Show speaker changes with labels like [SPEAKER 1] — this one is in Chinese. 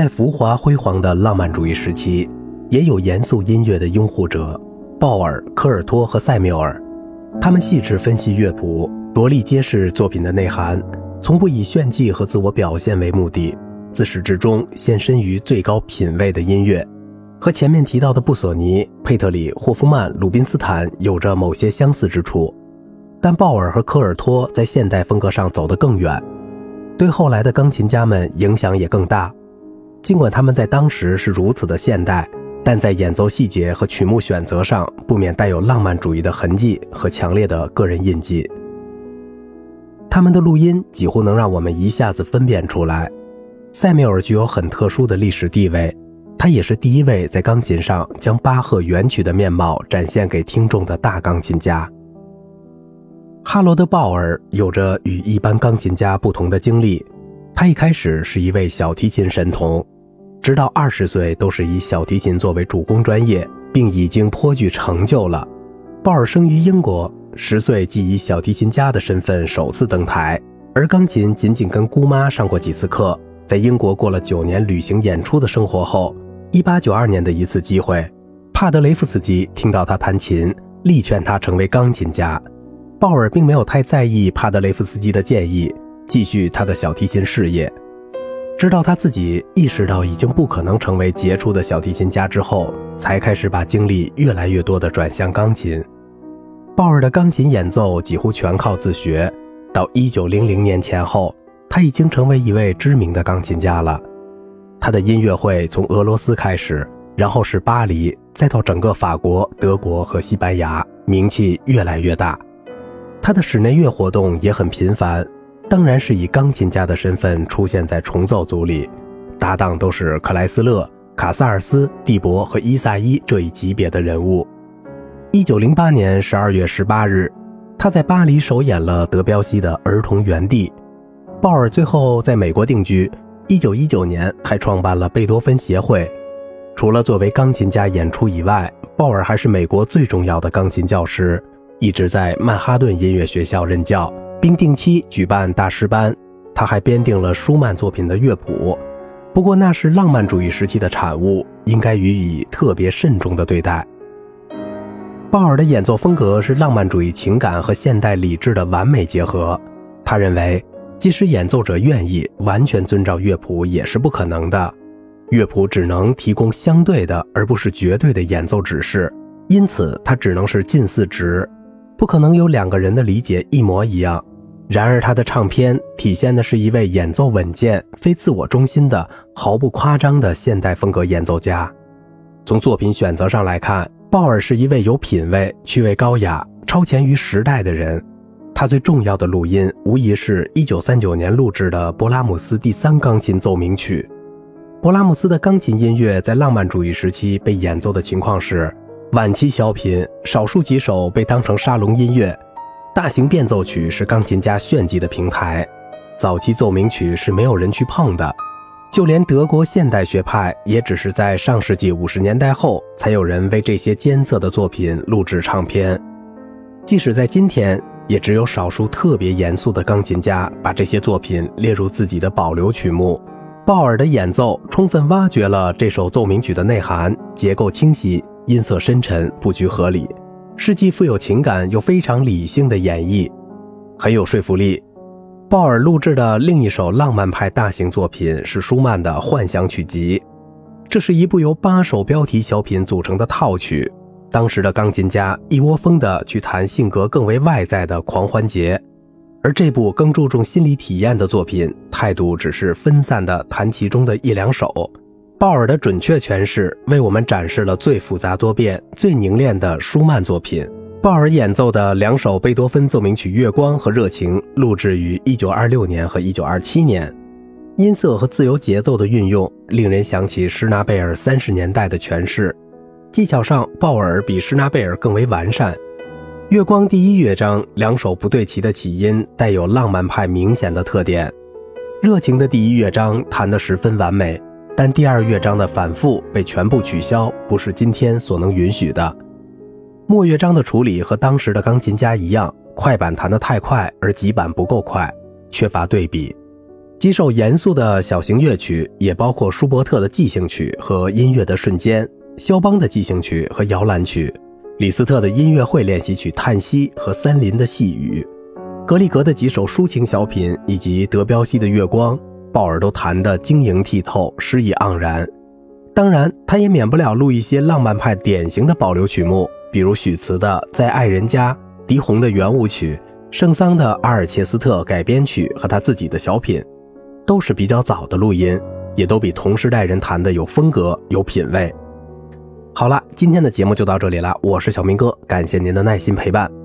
[SPEAKER 1] 在浮华辉煌的浪漫主义时期，也有严肃音乐的拥护者，鲍尔、科尔托和塞缪尔。他们细致分析乐谱，着力揭示作品的内涵，从不以炫技和自我表现为目的，自始至终献身于最高品位的音乐。和前面提到的布索尼、佩特里、霍夫曼、鲁宾斯坦有着某些相似之处，但鲍尔和科尔托在现代风格上走得更远，对后来的钢琴家们影响也更大。尽管他们在当时是如此的现代，但在演奏细节和曲目选择上不免带有浪漫主义的痕迹和强烈的个人印记。他们的录音几乎能让我们一下子分辨出来，塞缪尔具有很特殊的历史地位。他也是第一位在钢琴上将巴赫原曲的面貌展现给听众的大钢琴家。哈罗德·鲍尔有着与一般钢琴家不同的经历，他一开始是一位小提琴神童，直到二十岁都是以小提琴作为主攻专业，并已经颇具成就了。鲍尔生于英国，十岁即以小提琴家的身份首次登台，而钢琴仅仅跟姑妈上过几次课。在英国过了九年旅行演出的生活后。一八九二年的一次机会，帕德雷夫斯基听到他弹琴，力劝他成为钢琴家。鲍尔并没有太在意帕德雷夫斯基的建议，继续他的小提琴事业。直到他自己意识到已经不可能成为杰出的小提琴家之后，才开始把精力越来越多地转向钢琴。鲍尔的钢琴演奏几乎全靠自学。到一九零零年前后，他已经成为一位知名的钢琴家了。他的音乐会从俄罗斯开始，然后是巴黎，再到整个法国、德国和西班牙，名气越来越大。他的室内乐活动也很频繁，当然是以钢琴家的身份出现在重奏组里，搭档都是克莱斯勒、卡萨尔斯、蒂博和伊萨伊这一级别的人物。一九零八年十二月十八日，他在巴黎首演了德彪西的《儿童园地》。鲍尔最后在美国定居。一九一九年，还创办了贝多芬协会。除了作为钢琴家演出以外，鲍尔还是美国最重要的钢琴教师，一直在曼哈顿音乐学校任教，并定期举办大师班。他还编定了舒曼作品的乐谱，不过那是浪漫主义时期的产物，应该予以特别慎重的对待。鲍尔的演奏风格是浪漫主义情感和现代理智的完美结合。他认为。即使演奏者愿意完全遵照乐谱，也是不可能的。乐谱只能提供相对的，而不是绝对的演奏指示，因此它只能是近似值，不可能有两个人的理解一模一样。然而，他的唱片体现的是一位演奏稳健、非自我中心的、毫不夸张的现代风格演奏家。从作品选择上来看，鲍尔是一位有品位、趣味高雅、超前于时代的人。他最重要的录音，无疑是一九三九年录制的勃拉姆斯第三钢琴奏鸣曲。勃拉姆斯的钢琴音乐在浪漫主义时期被演奏的情况是：晚期小品，少数几首被当成沙龙音乐；大型变奏曲是钢琴家炫技的平台；早期奏鸣曲是没有人去碰的。就连德国现代学派，也只是在上世纪五十年代后，才有人为这些艰涩的作品录制唱片。即使在今天。也只有少数特别严肃的钢琴家把这些作品列入自己的保留曲目。鲍尔的演奏充分挖掘了这首奏鸣曲的内涵，结构清晰，音色深沉，布局合理，是既富有情感又非常理性的演绎，很有说服力。鲍尔录制的另一首浪漫派大型作品是舒曼的《幻想曲集》，这是一部由八首标题小品组成的套曲。当时的钢琴家一窝蜂地去弹性格更为外在的狂欢节，而这部更注重心理体验的作品，态度只是分散地弹其中的一两首。鲍尔的准确诠释为我们展示了最复杂多变、最凝练的舒曼作品。鲍尔演奏的两首贝多芬奏鸣曲《月光》和《热情》录制于1926年和1927年，音色和自由节奏的运用令人想起施纳贝尔三十年代的诠释。技巧上，鲍尔比施纳贝尔更为完善。月光第一乐章两首不对齐的起音带有浪漫派明显的特点。热情的第一乐章弹得十分完美，但第二乐章的反复被全部取消，不是今天所能允许的。末乐章的处理和当时的钢琴家一样，快板弹得太快，而急板不够快，缺乏对比。几首严肃的小型乐曲，也包括舒伯特的即兴曲和音乐的瞬间，肖邦的即兴曲和摇篮曲，李斯特的音乐会练习曲《叹息》和森林的细雨，格里格的几首抒情小品，以及德彪西的月光，鲍尔都弹得晶莹剔透，诗意盎然。当然，他也免不了录一些浪漫派典型的保留曲目，比如许慈的《在爱人家》，狄红的圆舞曲，圣桑的阿尔切斯特改编曲和他自己的小品，都是比较早的录音，也都比同时代人弹的有风格、有品味。好了，今天的节目就到这里了，我是小明哥，感谢您的耐心陪伴。